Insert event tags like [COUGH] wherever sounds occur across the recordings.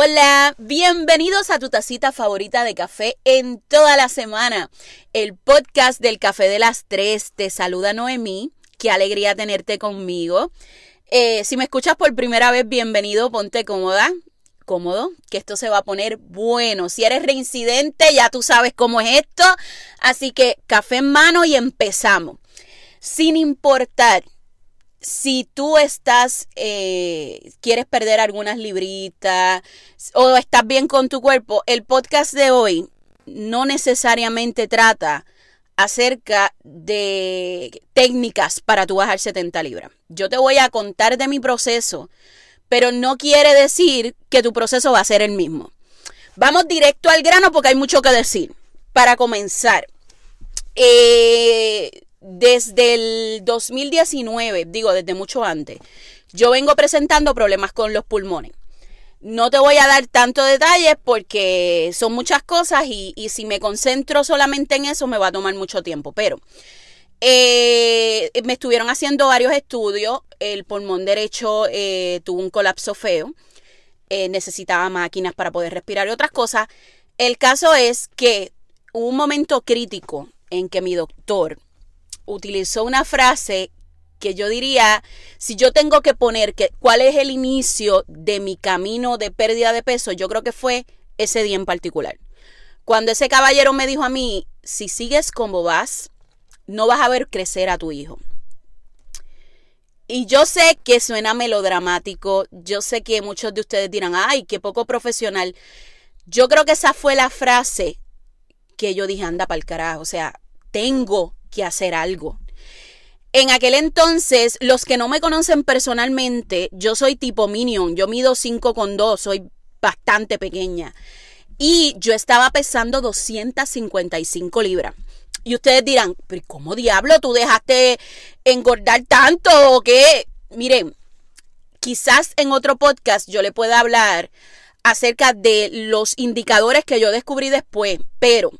Hola, bienvenidos a tu tacita favorita de café en toda la semana. El podcast del café de las tres. Te saluda Noemí. Qué alegría tenerte conmigo. Eh, si me escuchas por primera vez, bienvenido, ponte cómoda, cómodo, que esto se va a poner bueno. Si eres reincidente, ya tú sabes cómo es esto. Así que café en mano y empezamos. Sin importar si tú estás, eh, quieres perder algunas libritas o estás bien con tu cuerpo, el podcast de hoy no necesariamente trata acerca de técnicas para tú bajar 70 libras. Yo te voy a contar de mi proceso, pero no quiere decir que tu proceso va a ser el mismo. Vamos directo al grano porque hay mucho que decir. Para comenzar, eh, desde el 2019, digo desde mucho antes, yo vengo presentando problemas con los pulmones. No te voy a dar tanto detalles porque son muchas cosas y, si me concentro solamente en eso me va a tomar mucho tiempo. Pero eh, me estuvieron haciendo varios estudios. El pulmón derecho eh, tuvo un colapso feo. Eh, necesitaba máquinas para poder respirar y otras cosas. El caso es que hubo un momento crítico en que mi doctor utilizó una frase que yo diría, si yo tengo que poner que, cuál es el inicio de mi camino de pérdida de peso, yo creo que fue ese día en particular. Cuando ese caballero me dijo a mí, si sigues como vas, no vas a ver crecer a tu hijo. Y yo sé que suena melodramático, yo sé que muchos de ustedes dirán, ay, qué poco profesional. Yo creo que esa fue la frase que yo dije, anda para el carajo, o sea, tengo que hacer algo. En aquel entonces, los que no me conocen personalmente, yo soy tipo Minion, yo mido 5 con 2, soy bastante pequeña. Y yo estaba pesando 255 libras. Y ustedes dirán, pero ¿cómo diablo tú dejaste engordar tanto o qué? Miren, quizás en otro podcast yo le pueda hablar acerca de los indicadores que yo descubrí después, pero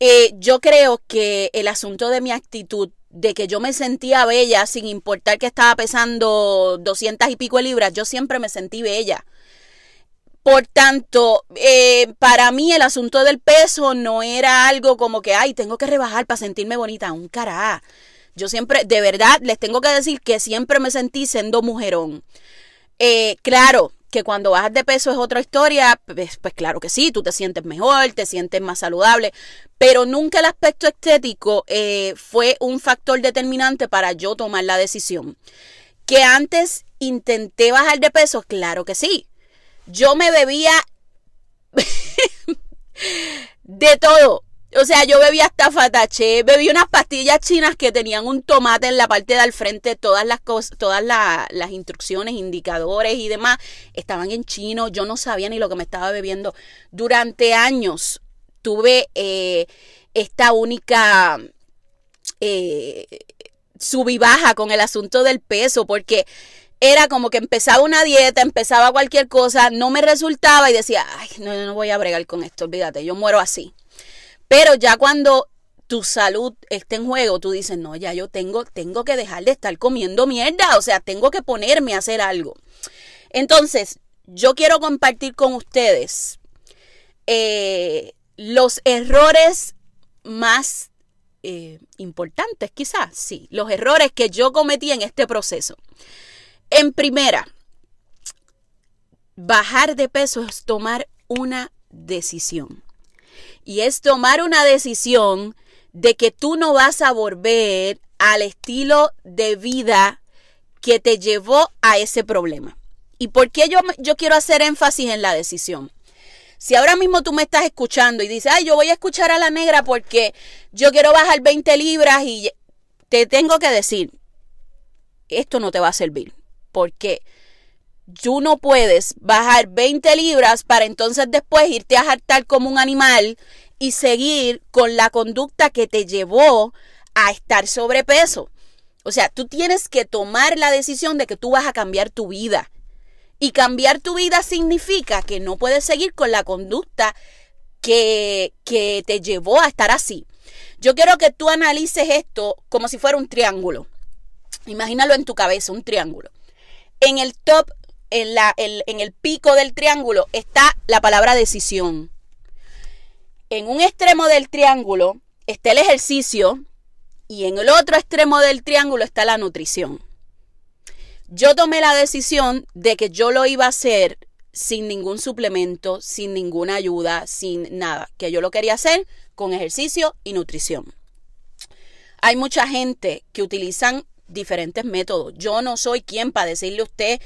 eh, yo creo que el asunto de mi actitud, de que yo me sentía bella sin importar que estaba pesando 200 y pico de libras, yo siempre me sentí bella. Por tanto, eh, para mí el asunto del peso no era algo como que, ay, tengo que rebajar para sentirme bonita. Un cará. Yo siempre, de verdad, les tengo que decir que siempre me sentí siendo mujerón. Eh, claro, que cuando bajas de peso es otra historia, pues, pues, claro que sí, tú te sientes mejor, te sientes más saludable, pero nunca el aspecto estético eh, fue un factor determinante para yo tomar la decisión. Que antes intenté bajar de peso, claro que sí. Yo me bebía [LAUGHS] de todo. O sea, yo bebía hasta fatache, bebí unas pastillas chinas que tenían un tomate en la parte de al frente, todas las cosas, todas las instrucciones, indicadores y demás estaban en chino, yo no sabía ni lo que me estaba bebiendo. Durante años tuve eh, esta única eh, baja con el asunto del peso, porque era como que empezaba una dieta, empezaba cualquier cosa, no me resultaba y decía, ay, no, no voy a bregar con esto, olvídate, yo muero así. Pero ya cuando tu salud está en juego, tú dices, no, ya yo tengo, tengo que dejar de estar comiendo mierda, o sea, tengo que ponerme a hacer algo. Entonces, yo quiero compartir con ustedes eh, los errores más eh, importantes, quizás, sí, los errores que yo cometí en este proceso. En primera, bajar de peso es tomar una decisión y es tomar una decisión de que tú no vas a volver al estilo de vida que te llevó a ese problema. ¿Y por qué yo, yo quiero hacer énfasis en la decisión? Si ahora mismo tú me estás escuchando y dices, ay, yo voy a escuchar a la negra porque yo quiero bajar 20 libras y te tengo que decir, esto no te va a servir. ¿Por qué? Tú no puedes bajar 20 libras para entonces después irte a jartar como un animal y seguir con la conducta que te llevó a estar sobrepeso. O sea, tú tienes que tomar la decisión de que tú vas a cambiar tu vida. Y cambiar tu vida significa que no puedes seguir con la conducta que, que te llevó a estar así. Yo quiero que tú analices esto como si fuera un triángulo. Imagínalo en tu cabeza, un triángulo. En el top en, la, en el pico del triángulo está la palabra decisión. En un extremo del triángulo está el ejercicio y en el otro extremo del triángulo está la nutrición. Yo tomé la decisión de que yo lo iba a hacer sin ningún suplemento, sin ninguna ayuda, sin nada, que yo lo quería hacer con ejercicio y nutrición. Hay mucha gente que utilizan diferentes métodos. Yo no soy quien para decirle a usted,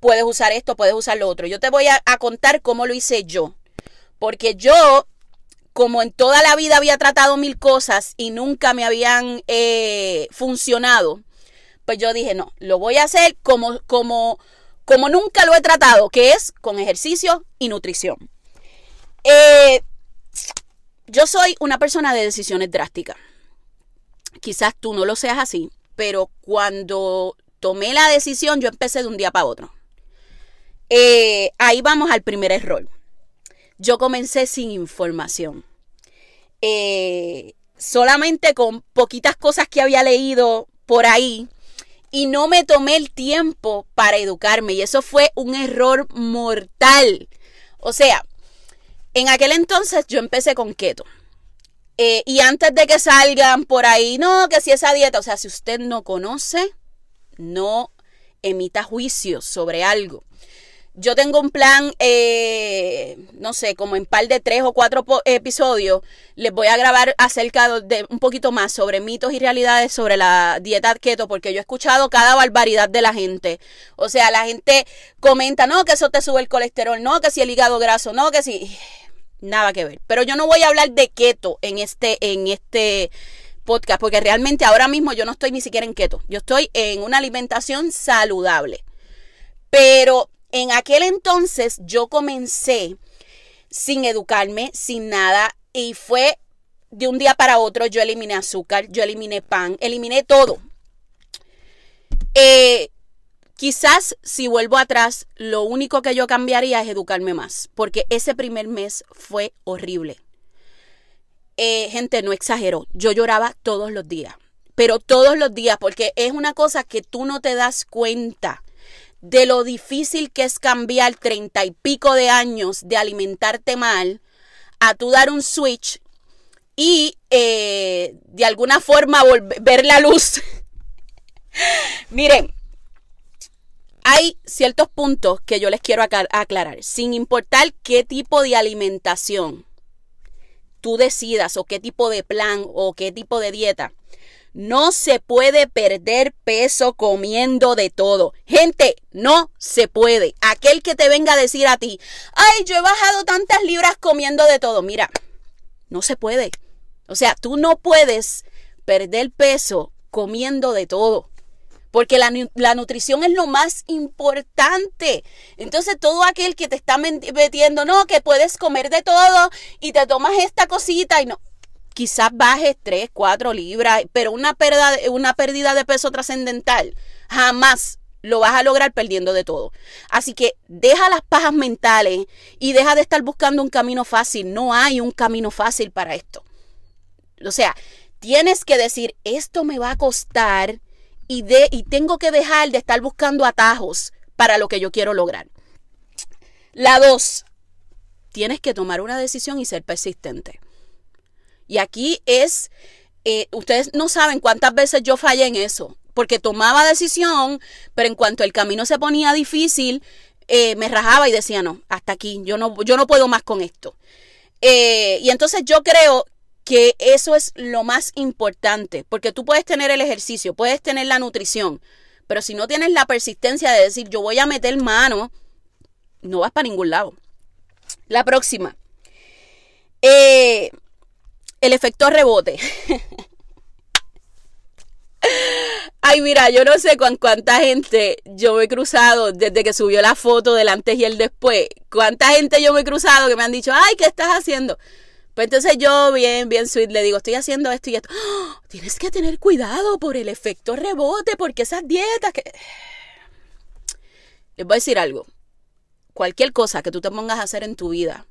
puedes usar esto, puedes usar lo otro. Yo te voy a, contar cómo lo hice yo. Porque yo, como en toda la vida había tratado mil cosas y nunca me habían eh, funcionado, pues yo dije, no, lo voy a hacer como, como, como nunca lo he tratado, que es con ejercicio y nutrición. Eh, yo soy una persona de decisiones drásticas. Quizás tú no lo seas así, pero cuando tomé la decisión yo empecé de un día para otro. Eh, ahí vamos al primer error. Yo comencé sin información. Eh, solamente con poquitas cosas que había leído por ahí y no me tomé el tiempo para educarme y eso fue un error mortal. O sea, en aquel entonces yo empecé con keto. Eh, y antes de que salgan por ahí, no, que si esa dieta, o sea, si usted no conoce, no emita juicios sobre algo. Yo tengo un plan, eh, no sé, como en par de tres o cuatro episodios, les voy a grabar acerca de un poquito más sobre mitos y realidades sobre la dieta keto, porque yo he escuchado cada barbaridad de la gente. O sea, la gente comenta, no, que eso te sube el colesterol, no, que si el hígado graso, no, que si nada que ver. Pero yo no voy a hablar de keto en este, en este podcast, porque realmente ahora mismo yo no estoy ni siquiera en keto. Yo estoy en una alimentación saludable. Pero en aquel entonces yo comencé sin educarme, sin nada, y fue de un día para otro. Yo eliminé azúcar, yo eliminé pan, eliminé todo. Eh, Quizás si vuelvo atrás, lo único que yo cambiaría es educarme más, porque ese primer mes fue horrible. Eh, gente, no exagero, yo lloraba todos los días, pero todos los días, porque es una cosa que tú no te das cuenta de lo difícil que es cambiar treinta y pico de años de alimentarte mal a tú dar un switch y eh, de alguna forma ver la luz. [LAUGHS] Miren, hay ciertos puntos que yo les quiero aclarar, sin importar qué tipo de alimentación tú decidas o qué tipo de plan o qué tipo de dieta. No se puede perder peso comiendo de todo. Gente, no se puede. Aquel que te venga a decir a ti, ay, yo he bajado tantas libras comiendo de todo. Mira, no se puede. O sea, tú no puedes perder peso comiendo de todo porque la, nutrición es lo más importante. Entonces todo aquel que te está metiendo, no, que puedes comer de todo y te tomas esta cosita y no, quizás bajes 3, 4 libras, pero una pérdida, una pérdida de peso trascendental, jamás lo vas a lograr perdiendo de todo. Así que deja las pajas mentales y deja de estar buscando un camino fácil. No hay un camino fácil para esto. O sea, tienes que decir, esto me va a costar y, de, y tengo que dejar de estar buscando atajos para lo que yo quiero lograr. La dos, tienes que tomar una decisión y ser persistente. Y aquí es, eh, ustedes no saben cuántas veces yo fallé en eso, porque tomaba decisión, pero en cuanto el camino se ponía difícil, eh, me rajaba y decía, no, hasta aquí, yo no, yo no puedo más con esto. Eh, y entonces yo creo que eso es lo más importante, porque tú puedes tener el ejercicio, puedes tener la nutrición, pero si no tienes la persistencia de decir yo voy a meter mano, no vas para ningún lado. La próxima. Eh, el efecto rebote. Ay, mira, yo no sé cuánta gente yo me he cruzado desde que subió la foto del antes y el después. Cuánta gente yo me he cruzado que me han dicho, ay, ¿qué estás haciendo? Pues entonces yo, bien, bien sweet, le digo, estoy haciendo esto y esto. ¡Oh! tienes que tener cuidado por el efecto rebote, porque esas dietas que... Les voy a decir algo. Cualquier cosa que tú te pongas a hacer en tu vida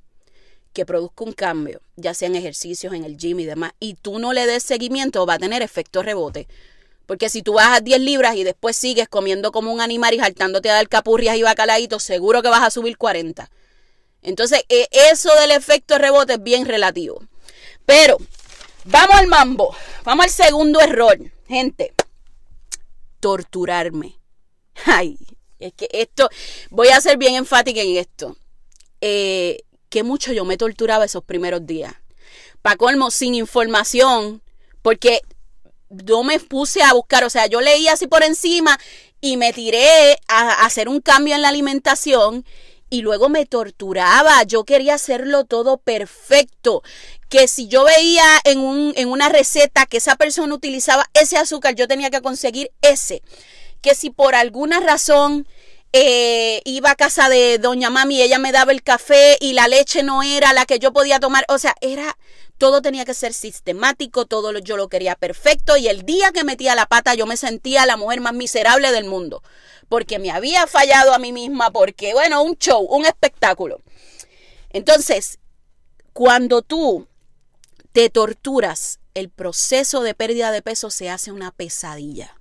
que produzca un cambio, ya sean ejercicios en el gym y demás, y tú no le des seguimiento, va a tener efecto rebote. Porque si tú bajas 10 libras y después sigues comiendo como un animal y saltándote a dar capurrias y bacalaitos, seguro que vas a subir 40. Entonces, eh, eso del efecto rebote es bien relativo. Pero, vamos al mambo. Vamos al segundo error. Gente, torturarme. Ay, es que esto, voy a ser bien enfática en esto. Eh, que mucho yo me torturaba esos primeros días. Pa' colmo, sin información, porque yo me puse a buscar, o sea, yo leía así por encima y me tiré a hacer un cambio en la alimentación y luego me torturaba. Yo quería hacerlo todo perfecto. Que si yo veía en, un, en una receta que esa persona utilizaba ese azúcar, yo tenía que conseguir ese. Que si por alguna razón eh, iba a casa de doña mami, ella me daba el café y la leche no era la que yo podía tomar. O sea, era todo tenía que ser sistemático, todo yo lo quería perfecto y el día que metía la pata yo me sentía la mujer más miserable del mundo, porque me había fallado a mí misma, porque bueno, un show, un espectáculo. Entonces, cuando tú te torturas, el proceso de pérdida de peso se hace una pesadilla.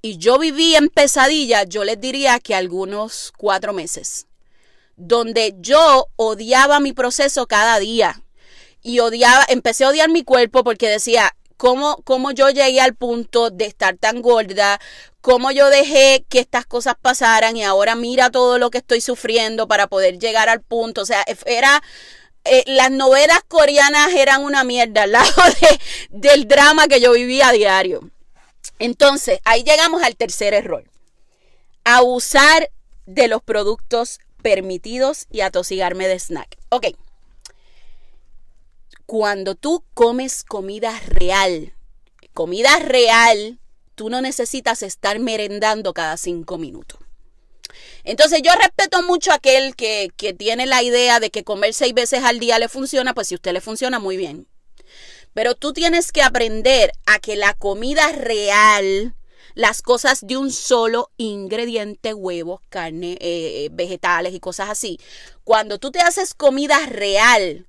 Y yo viví en pesadilla, yo les diría que algunos cuatro meses, donde yo odiaba mi proceso cada día y odiaba, empecé a odiar mi cuerpo porque decía, ¿cómo, cómo yo llegué al punto de estar tan gorda? ¿Cómo yo dejé que estas cosas pasaran y ahora mira todo lo que estoy sufriendo para poder llegar al punto? O sea, era... Eh, las novelas coreanas eran una mierda al lado [LAUGHS] del drama que yo vivía a diario. Entonces, ahí llegamos al tercer error. Abusar de los productos permitidos y atosigarme de snack. Ok cuando tú comes comida real, comida real, tú no necesitas estar merendando cada cinco minutos. Entonces yo respeto mucho a aquel que, que, tiene la idea de que comer seis veces al día le funciona, pues si a usted le funciona muy bien. Pero tú tienes que aprender a que la comida real, las cosas de un solo ingrediente, huevos, carne, eh, eh, vegetales y cosas así, cuando tú te haces comida real,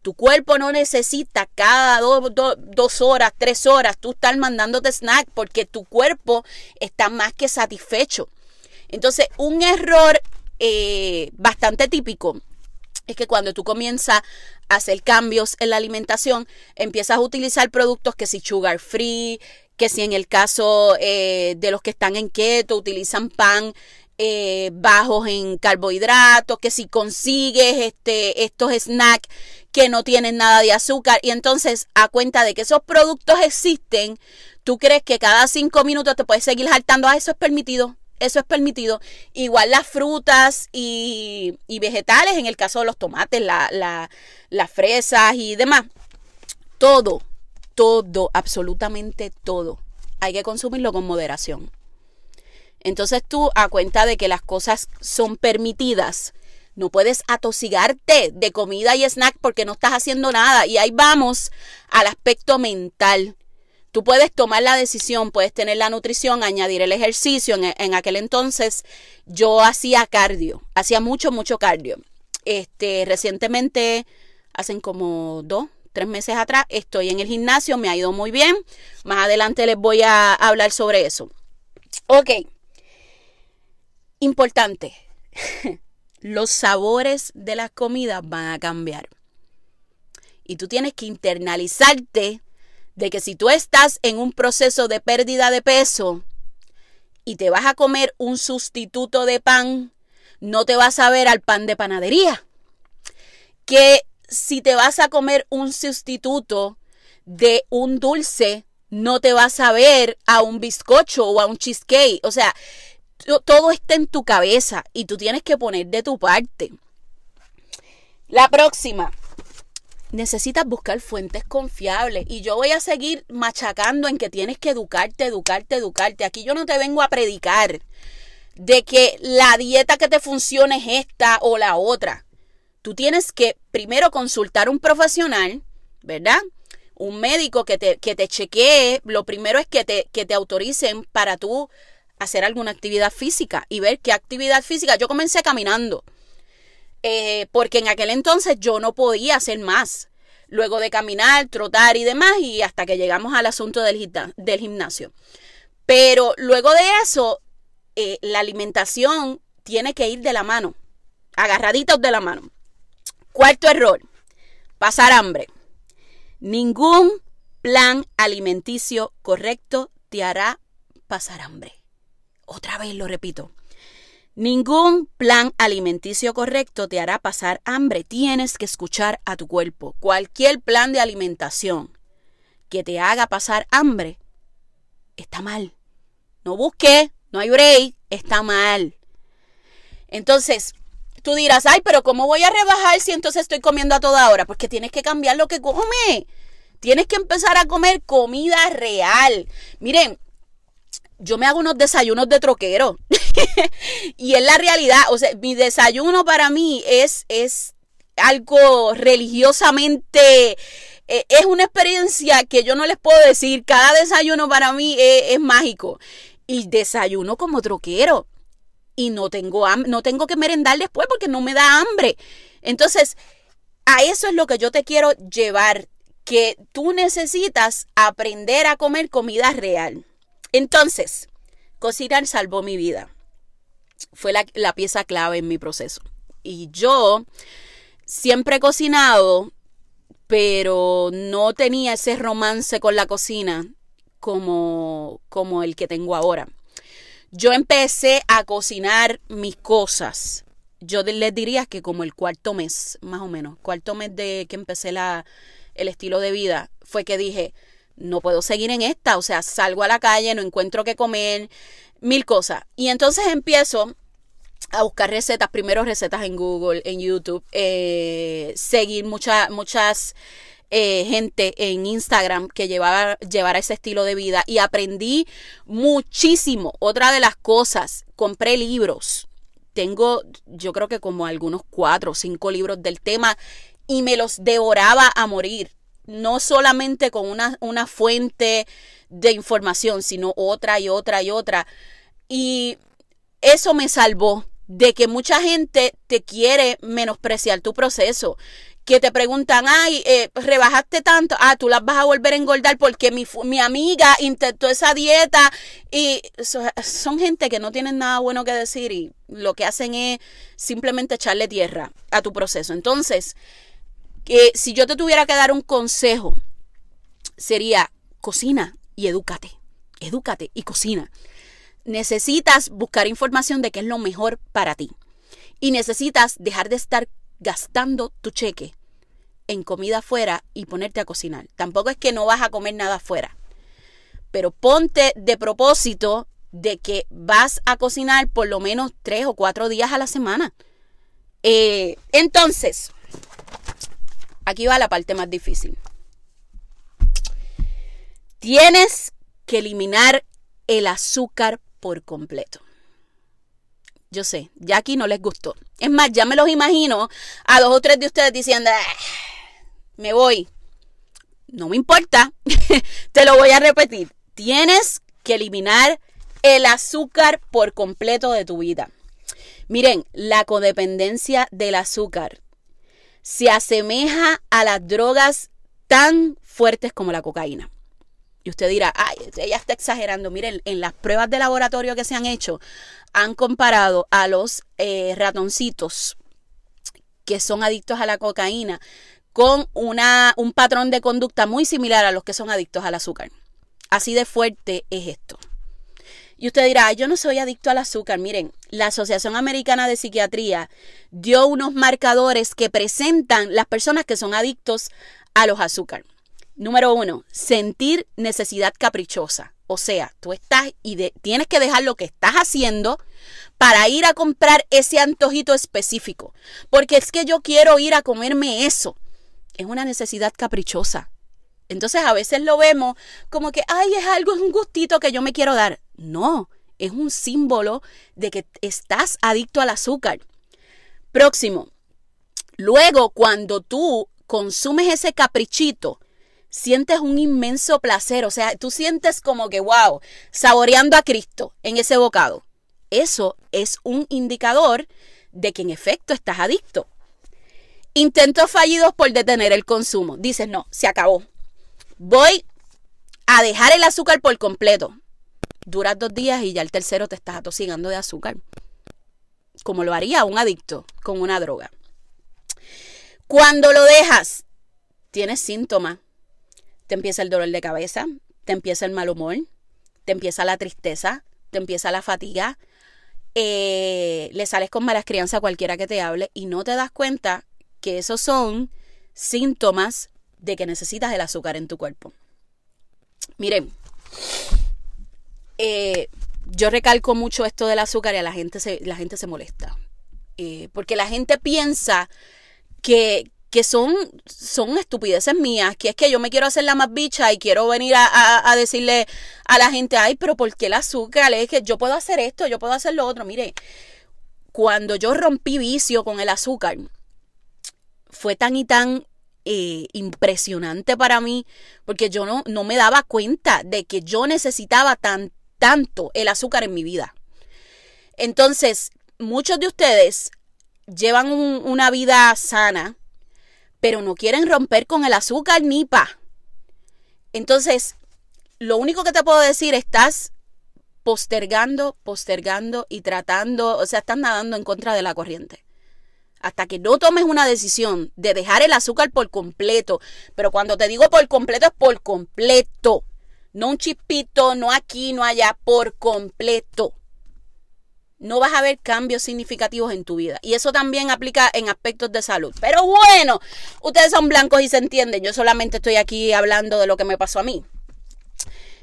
tu cuerpo no necesita cada dos horas, tres horas, tú estar mandándote snack porque tu cuerpo está más que satisfecho. Entonces, un error eh, bastante típico es que cuando tú comienzas a hacer cambios en la alimentación, empiezas a utilizar productos que si sugar free, que si en el caso eh, de los que están en keto utilizan pan eh, bajos en carbohidratos, que si consigues este, estos snacks que no tienen nada de azúcar. Y entonces a cuenta de que esos productos existen, tú crees que cada cinco minutos te puedes seguir saltando, ah, eso es permitido, eso es permitido. Igual las frutas y, vegetales, en el caso de los tomates, las fresas y demás. Todo, todo, absolutamente todo. Hay que consumirlo con moderación. Entonces tú, a cuenta de que las cosas son permitidas, no puedes atosigarte de comida y snack porque no estás haciendo nada. Y ahí vamos al aspecto mental. Tú puedes tomar la decisión, puedes tener la nutrición, añadir el ejercicio. En, aquel entonces yo hacía cardio, hacía mucho, mucho cardio. Este, recientemente, hacen como dos, tres meses atrás, estoy en el gimnasio, me ha ido muy bien. Más adelante les voy a hablar sobre eso. Ok, Importante, [LAUGHS] los sabores de las comidas van a cambiar. Y tú tienes que internalizarte de que si tú estás en un proceso de pérdida de peso y te vas a comer un sustituto de pan, no te vas a ver al pan de panadería. Que si te vas a comer un sustituto de un dulce, no te vas a ver a un bizcocho o a un cheesecake. O sea, todo está en tu cabeza y tú tienes que poner de tu parte. La próxima. Necesitas buscar fuentes confiables y yo voy a seguir machacando en que tienes que educarte, educarte, educarte. Aquí yo no te vengo a predicar de que la dieta que te funcione es esta o la otra. Tú tienes que primero consultar un profesional, ¿verdad? Un médico que te, que te chequee. Lo primero es que te, que te autoricen para tú hacer alguna actividad física y ver qué actividad física. Yo comencé caminando, eh, porque en aquel entonces yo no podía hacer más. luego de caminar, trotar y demás, y hasta que llegamos al asunto del, gimnasio. Pero luego de eso, eh, la alimentación tiene que ir de la mano, agarraditos de la mano. Cuarto error, pasar hambre. Ningún plan alimenticio correcto te hará pasar hambre. Otra vez lo repito. Ningún plan alimenticio correcto te hará pasar hambre. Tienes que escuchar a tu cuerpo. Cualquier plan de alimentación que te haga pasar hambre está mal. No busques, no hay break, está mal. Entonces, tú dirás, ay, pero ¿cómo voy a rebajar si entonces estoy comiendo a toda hora? Porque tienes que cambiar lo que come. Tienes que empezar a comer comida real. Miren, yo me hago unos desayunos de troquero. [LAUGHS] [LAUGHS] y es la realidad. O sea, mi desayuno para mí es, es algo religiosamente. Eh, es una experiencia que yo no les puedo decir. Cada desayuno para mí es, es mágico. Y desayuno como troquero. Y no tengo, no tengo que merendar después porque no me da hambre. Entonces, a eso es lo que yo te quiero llevar que tú necesitas aprender a comer comida real. Entonces, cocinar salvó mi vida. Fue la, pieza clave en mi proceso. Y yo siempre he cocinado, pero no tenía ese romance con la cocina como, como el que tengo ahora. Yo empecé a cocinar mis cosas. Yo les diría que como el cuarto mes, más o menos, cuarto mes de que empecé la, el estilo de vida, fue que dije, no puedo seguir en esta, o sea, salgo a la calle, no encuentro qué comer, mil cosas. Y entonces empiezo a buscar recetas, primero recetas en Google, en YouTube, eh, seguir muchas muchas eh, gente en Instagram que llevaba, llevara ese estilo de vida y aprendí muchísimo. Otra de las cosas, compré libros. Tengo, yo creo que como algunos cuatro o cinco libros del tema y me los devoraba a morir. No solamente con una, una fuente de información, sino otra y otra y otra. Y eso me salvó de que mucha gente te quiere menospreciar tu proceso. Que te preguntan, ay, eh, rebajaste tanto, ah, tú las vas a volver a engordar porque mi, mi amiga intentó esa dieta. Y son gente que no tienen nada bueno que decir y lo que hacen es simplemente echarle tierra a tu proceso. Entonces, que si yo te tuviera que dar un consejo, sería cocina y edúcate. Edúcate y cocina. Necesitas buscar información de qué es lo mejor para ti. Y necesitas dejar de estar gastando tu cheque en comida afuera y ponerte a cocinar. Tampoco es que no vas a comer nada afuera. Pero ponte de propósito de que vas a cocinar por lo menos tres o cuatro días a la semana. Eh, entonces, Aquí va la parte más difícil. Tienes que eliminar el azúcar por completo. Yo sé, ya aquí no les gustó. Es más, ya me los imagino a dos o tres de ustedes diciendo, ah, me voy. No me importa, [LAUGHS] te lo voy a repetir. Tienes que eliminar el azúcar por completo de tu vida. Miren, la codependencia del azúcar se asemeja a las drogas tan fuertes como la cocaína. Y usted dirá, ay, ella está exagerando. Miren, en las pruebas de laboratorio que se han hecho, han comparado a los eh, ratoncitos que son adictos a la cocaína con una, un patrón de conducta muy similar a los que son adictos al azúcar. Así de fuerte es esto. Y usted dirá, yo no soy adicto al azúcar. Miren, la Asociación Americana de Psiquiatría dio unos marcadores que presentan las personas que son adictos a los azúcar. Número uno, sentir necesidad caprichosa. O sea, tú estás y tienes que dejar lo que estás haciendo para ir a comprar ese antojito específico. Porque es que yo quiero ir a comerme eso. Es una necesidad caprichosa. Entonces a veces lo vemos como que, ay, es algo, es un gustito que yo me quiero dar. No, es un símbolo de que estás adicto al azúcar. Próximo. Luego, cuando tú consumes ese caprichito, sientes un inmenso placer, o sea, tú sientes como que, wow, saboreando a Cristo en ese bocado. Eso es un indicador de que en efecto estás adicto. Intentos fallidos por detener el consumo. Dices, no, se acabó. Voy a dejar el azúcar por completo. Duras dos días y ya el tercero te estás atosigando de azúcar. Como lo haría un adicto con una droga. Cuando lo dejas, tienes síntomas. Te empieza el dolor de cabeza, te empieza el mal humor, te empieza la tristeza, te empieza la fatiga, eh, le sales con malas crianzas a cualquiera que te hable y no te das cuenta que esos son síntomas de que necesitas el azúcar en tu cuerpo. Miren, eh, yo recalco mucho esto del azúcar y a la gente se, la gente se molesta. Eh, porque la gente piensa que, que son, son estupideces mías, que es que yo me quiero hacer la más bicha y quiero venir a, decirle a la gente, ay, pero ¿por qué el azúcar? Es que yo puedo hacer esto, yo puedo hacer lo otro. Mire, cuando yo rompí vicio con el azúcar, fue tan y tan eh, impresionante para mí, porque yo no, no me daba cuenta de que yo necesitaba tan, tanto el azúcar en mi vida. Entonces, muchos de ustedes llevan una vida sana, pero no quieren romper con el azúcar ni pa. Entonces, lo único que te puedo decir, estás postergando, postergando y tratando, o sea, estás nadando en contra de la corriente. Hasta que no tomes una decisión de dejar el azúcar por completo, pero cuando te digo por completo es por completo, no un chipito, no aquí, no allá, por completo no vas a ver cambios significativos en tu vida. Y eso también aplica en aspectos de salud. Pero bueno, ustedes son blancos y se entienden. Yo solamente estoy aquí hablando de lo que me pasó a mí.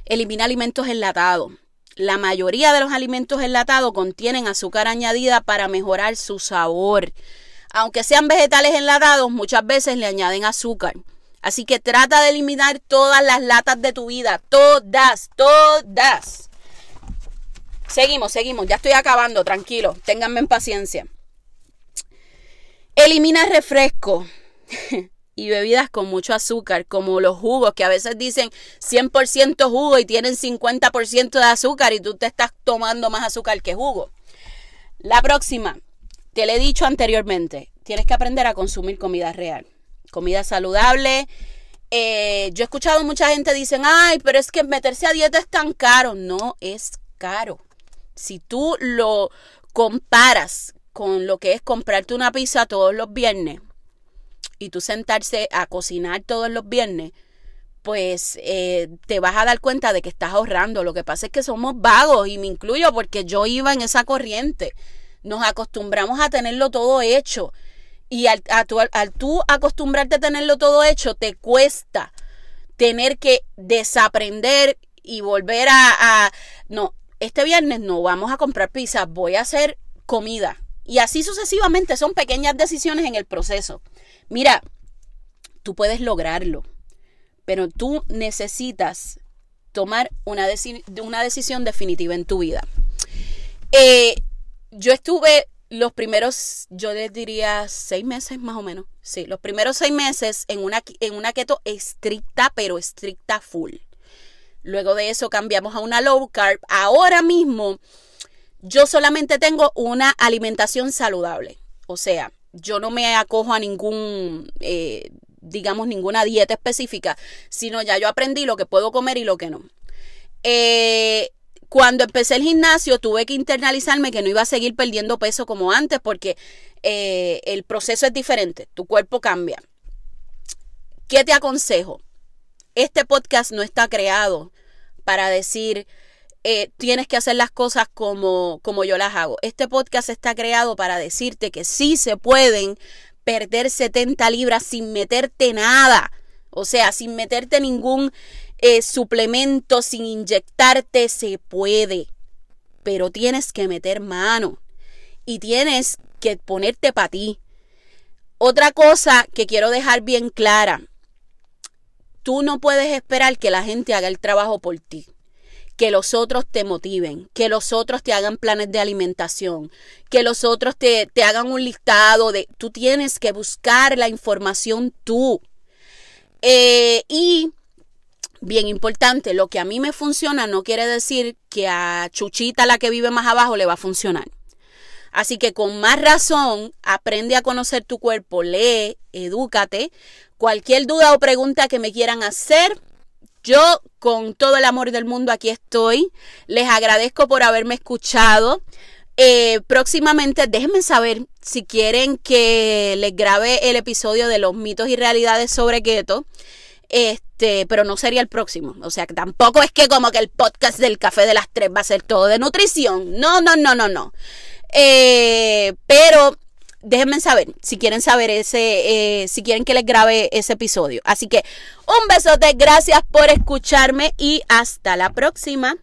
Elimina alimentos enlatados. La mayoría de los alimentos enlatados contienen azúcar añadida para mejorar su sabor. Aunque sean vegetales enlatados, muchas veces le añaden azúcar. Así que trata de eliminar todas las latas de tu vida. Todas, todas. Seguimos, seguimos. Ya estoy acabando, tranquilo. Ténganme en paciencia. Elimina refresco [LAUGHS] y bebidas con mucho azúcar, como los jugos, que a veces dicen 100% jugo y tienen 50% de azúcar y tú te estás tomando más azúcar que jugo. La próxima, te le he dicho anteriormente, tienes que aprender a consumir comida real, comida saludable. Eh, yo he escuchado mucha gente dicen, ay, pero es que meterse a dieta es tan caro. No es caro. Si tú lo comparas con lo que es comprarte una pizza todos los viernes y tú sentarse a cocinar todos los viernes, pues eh, te vas a dar cuenta de que estás ahorrando. Lo que pasa es que somos vagos y me incluyo porque yo iba en esa corriente. Nos acostumbramos a tenerlo todo hecho. Y al, al tú acostumbrarte a tenerlo todo hecho, te cuesta tener que desaprender y volver a, a no, este viernes no vamos a comprar pizza, voy a hacer comida. Y así sucesivamente son pequeñas decisiones en el proceso. Mira, tú puedes lograrlo, pero tú necesitas tomar una, una decisión definitiva en tu vida. Eh, yo estuve los primeros, yo les diría seis meses más o menos. Sí, los primeros seis meses en una, en una keto estricta, pero estricta full. Luego de eso cambiamos a una low carb. Ahora mismo yo solamente tengo una alimentación saludable. O sea, yo no me acojo a ningún, eh, digamos, ninguna dieta específica, sino ya yo aprendí lo que puedo comer y lo que no. Eh, cuando empecé el gimnasio tuve que internalizarme que no iba a seguir perdiendo peso como antes porque eh, el proceso es diferente, tu cuerpo cambia. ¿Qué te aconsejo? Este podcast no está creado para decir, eh, tienes que hacer las cosas como, como yo las hago. Este podcast está creado para decirte que sí se pueden perder 70 libras sin meterte nada. O sea, sin meterte ningún eh, suplemento, sin inyectarte, se puede. Pero tienes que meter mano. Y tienes que ponerte para ti. Otra cosa que quiero dejar bien clara tú no puedes esperar que la gente haga el trabajo por ti. Que los otros te motiven, que los otros te hagan planes de alimentación, que los otros te, hagan un listado de... Tú tienes que buscar la información tú. Eh, y bien importante, lo que a mí me funciona no quiere decir que a Chuchita, la que vive más abajo, le va a funcionar. Así que con más razón, aprende a conocer tu cuerpo, lee, edúcate. Cualquier duda o pregunta que me quieran hacer, yo con todo el amor del mundo aquí estoy. Les agradezco por haberme escuchado. Eh, próximamente déjenme saber si quieren que les grabe el episodio de los mitos y realidades sobre keto. Este, pero no sería el próximo. O sea, que tampoco es que como que el podcast del café de las tres va a ser todo de nutrición. No, no, no, no, no. Eh, pero déjenme saber si quieren saber ese, eh, si quieren que les grabe ese episodio. Así que un besote, gracias por escucharme y hasta la próxima.